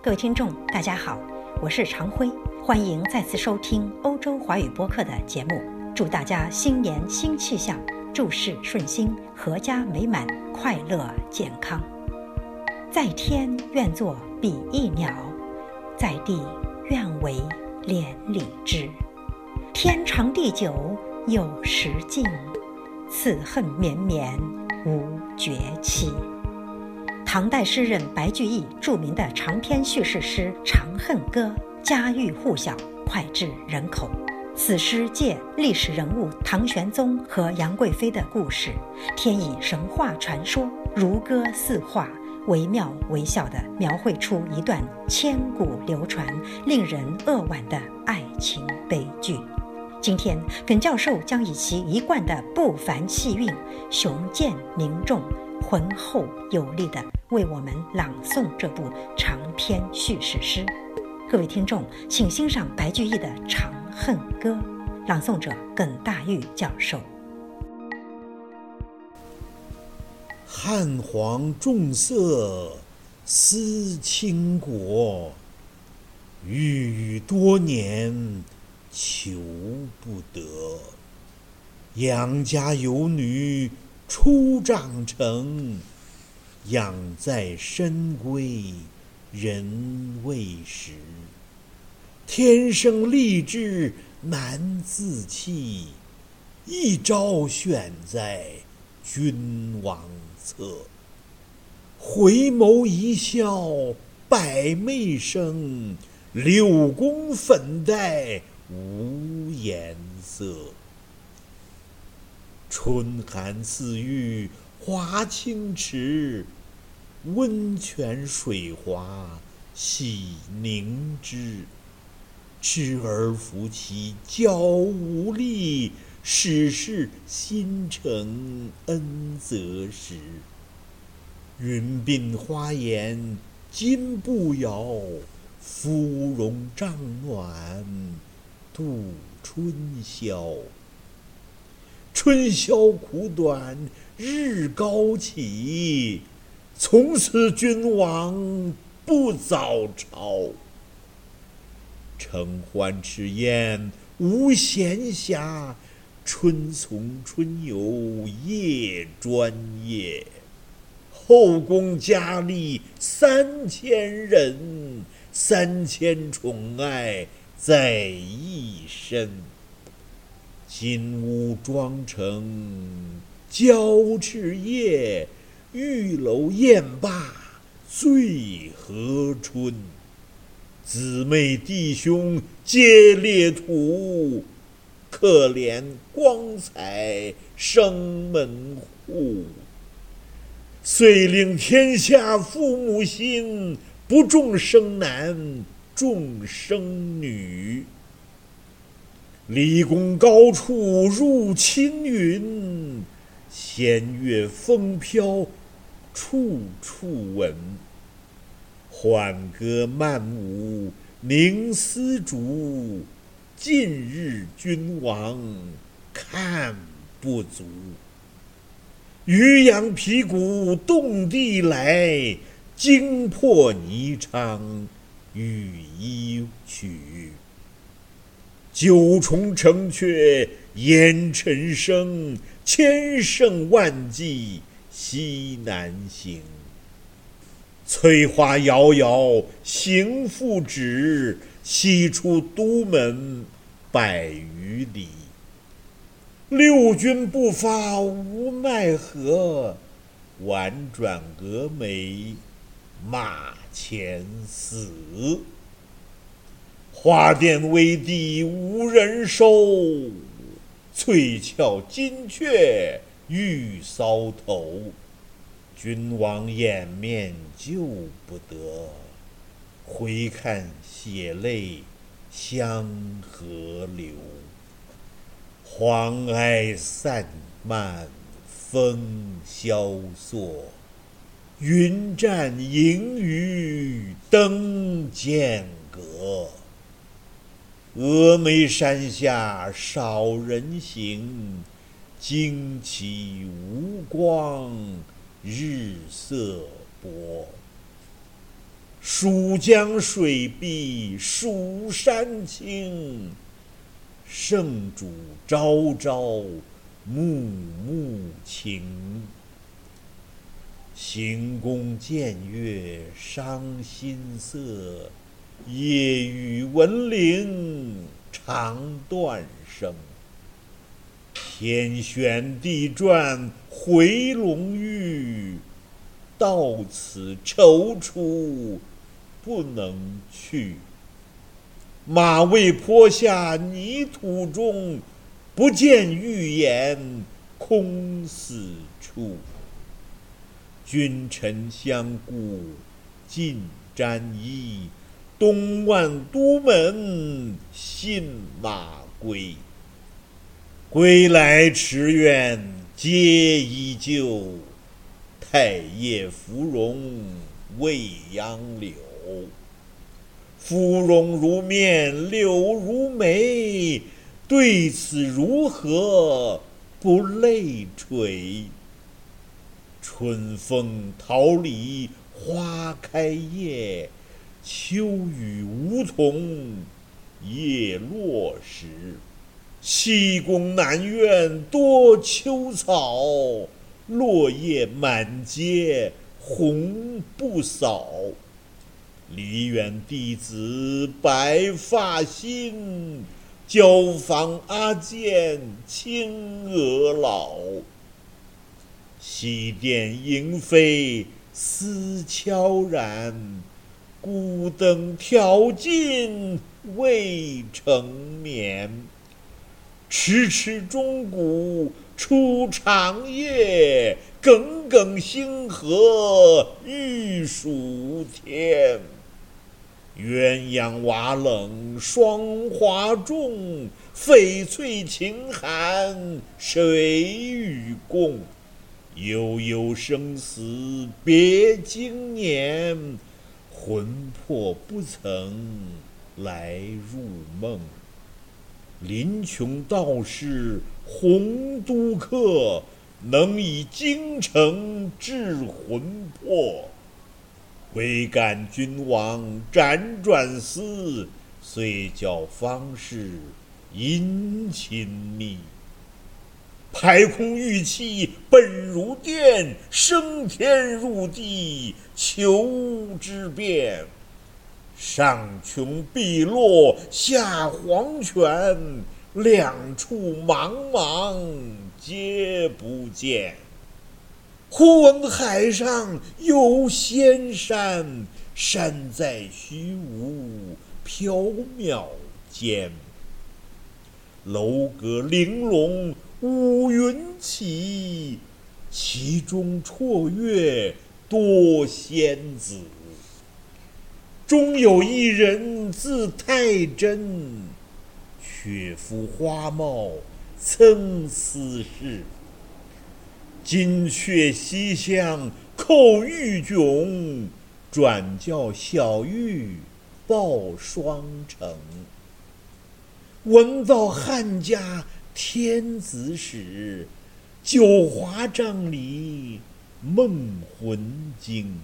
各位听众，大家好，我是常辉，欢迎再次收听欧洲华语播客的节目。祝大家新年新气象，诸事顺心，阖家美满，快乐健康。在天愿作比翼鸟，在地愿为连理枝。天长地久有时尽，此恨绵绵无绝期。唐代诗人白居易著名的长篇叙事诗《长恨歌》，家喻户晓，脍炙人口。此诗借历史人物唐玄宗和杨贵妃的故事，添以神话传说，如歌似画，惟妙惟肖地描绘出一段千古流传、令人扼腕的爱情悲剧。今天，耿教授将以其一贯的不凡气韵、雄健凝重、浑厚有力的。为我们朗诵这部长篇叙事诗，各位听众，请欣赏白居易的《长恨歌》，朗诵者耿大玉教授。汉皇重色思倾国，郁郁多年求不得。杨家有女初长成。养在深闺人未识，天生丽质难自弃，一朝选在君王侧。回眸一笑百媚生，柳宫粉黛无颜色。春寒赐浴华清池。温泉水滑洗凝脂，稚儿扶起娇无力，始是新承恩泽时。云鬓花颜金步摇，芙蓉帐暖度春宵。春宵苦短日高起。从此君王不早朝，承欢吃宴无闲暇，春从春游夜专夜。后宫佳丽三千人，三千宠爱在一身。金屋妆成娇侍夜。玉楼宴罢醉和春，姊妹弟兄皆列土，可怜光彩生门户。遂令天下父母心，不重生男众生女。离宫高处入青云，仙乐风飘。处处闻，缓歌慢舞凝丝竹。近日君王看不足，渔阳鼙鼓动地来，惊破霓裳羽衣曲。九重城阙烟尘生，千乘万骑。西南行，翠花遥遥行复止，西出都门百余里。六军不发无奈何，宛转蛾眉马前死。花钿微低无人收，翠翘金雀。玉搔头，君王掩面救不得，回看血泪相和流。黄埃散漫风萧索，云栈萦雨登剑阁。峨眉山下少人行。旌旗无光，日色薄。蜀江水碧蜀山青，圣主朝朝暮暮情。行宫见月伤心色，夜雨闻铃肠断声。天旋地转回龙驭，到此踌躇不能去。马嵬坡下泥土中，不见玉颜空死处。君臣相顾尽沾衣，东万都门信马归。归来池苑皆依旧，太液芙蓉未央柳。芙蓉如面柳如眉，对此如何不泪垂？春风桃李花开叶，秋雨梧桐叶落时。西宫南院多秋草，落叶满阶红不扫。梨园弟子白发新，椒房阿监青娥老。西殿莺飞思悄然，孤灯挑尽未成眠。迟迟钟鼓初长夜，耿耿星河欲曙天。鸳鸯瓦冷霜华重，翡翠衾寒谁与共？悠悠生死别经年，魂魄不曾来入梦。临邛道士洪都客，能以京城治魂魄。归感君王辗转思，遂教方士殷勤觅。排空玉气本如电，升天入地求之遍。上穷碧落下黄泉，两处茫茫皆不见。忽闻海上有仙山，山在虚无缥缈间。楼阁玲珑五云起，其中绰约多仙子。终有一人字太真，却服花帽参差是。金阙西厢叩玉迥，转教小玉报双成。闻道汉家天子使，九华帐里梦魂惊。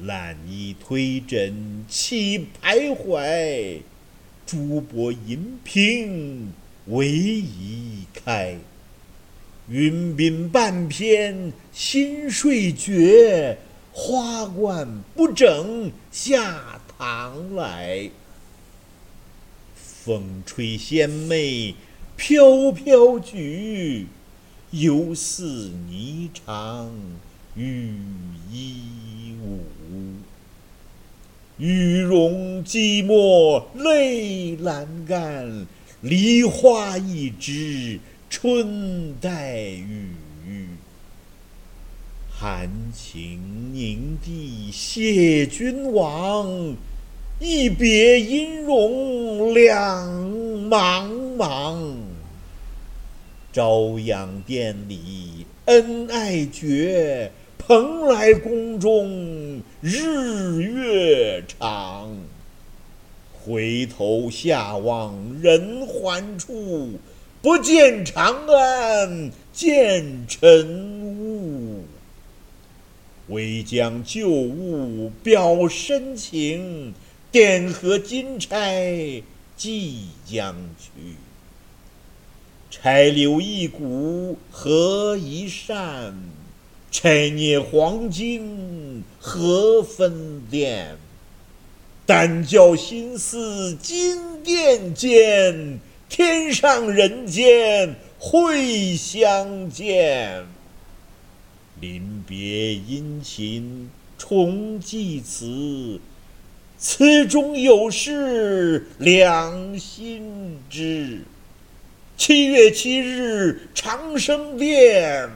懒衣推枕起徘徊，珠箔银屏为移开。云鬓半偏新睡觉，花冠不整下堂来。风吹仙袂飘飘举，犹似霓裳羽衣舞。玉容寂寞泪阑干，梨花一枝春带雨。含情凝睇谢君王，一别音容两茫茫。朝阳殿里恩爱绝。蓬莱宫中日月长，回头下望人寰处，不见长安见尘雾。唯将旧物表深情，点合金钗即将去。钗留一股合一扇，钗捏黄金何分店？但教心思金殿间，天上人间会相见。临别殷勤重寄词，词中有事两心知。七月七日长生殿，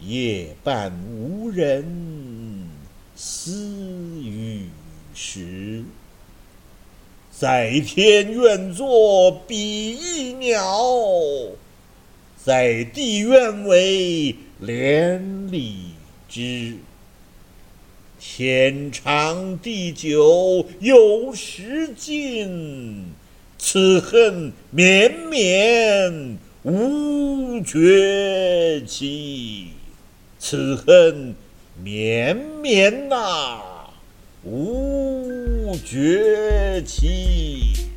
夜半无人私语时。在天愿作比翼鸟，在地愿为连理枝。天长地久有时尽。此恨绵绵无绝期，此恨绵绵呐无绝期。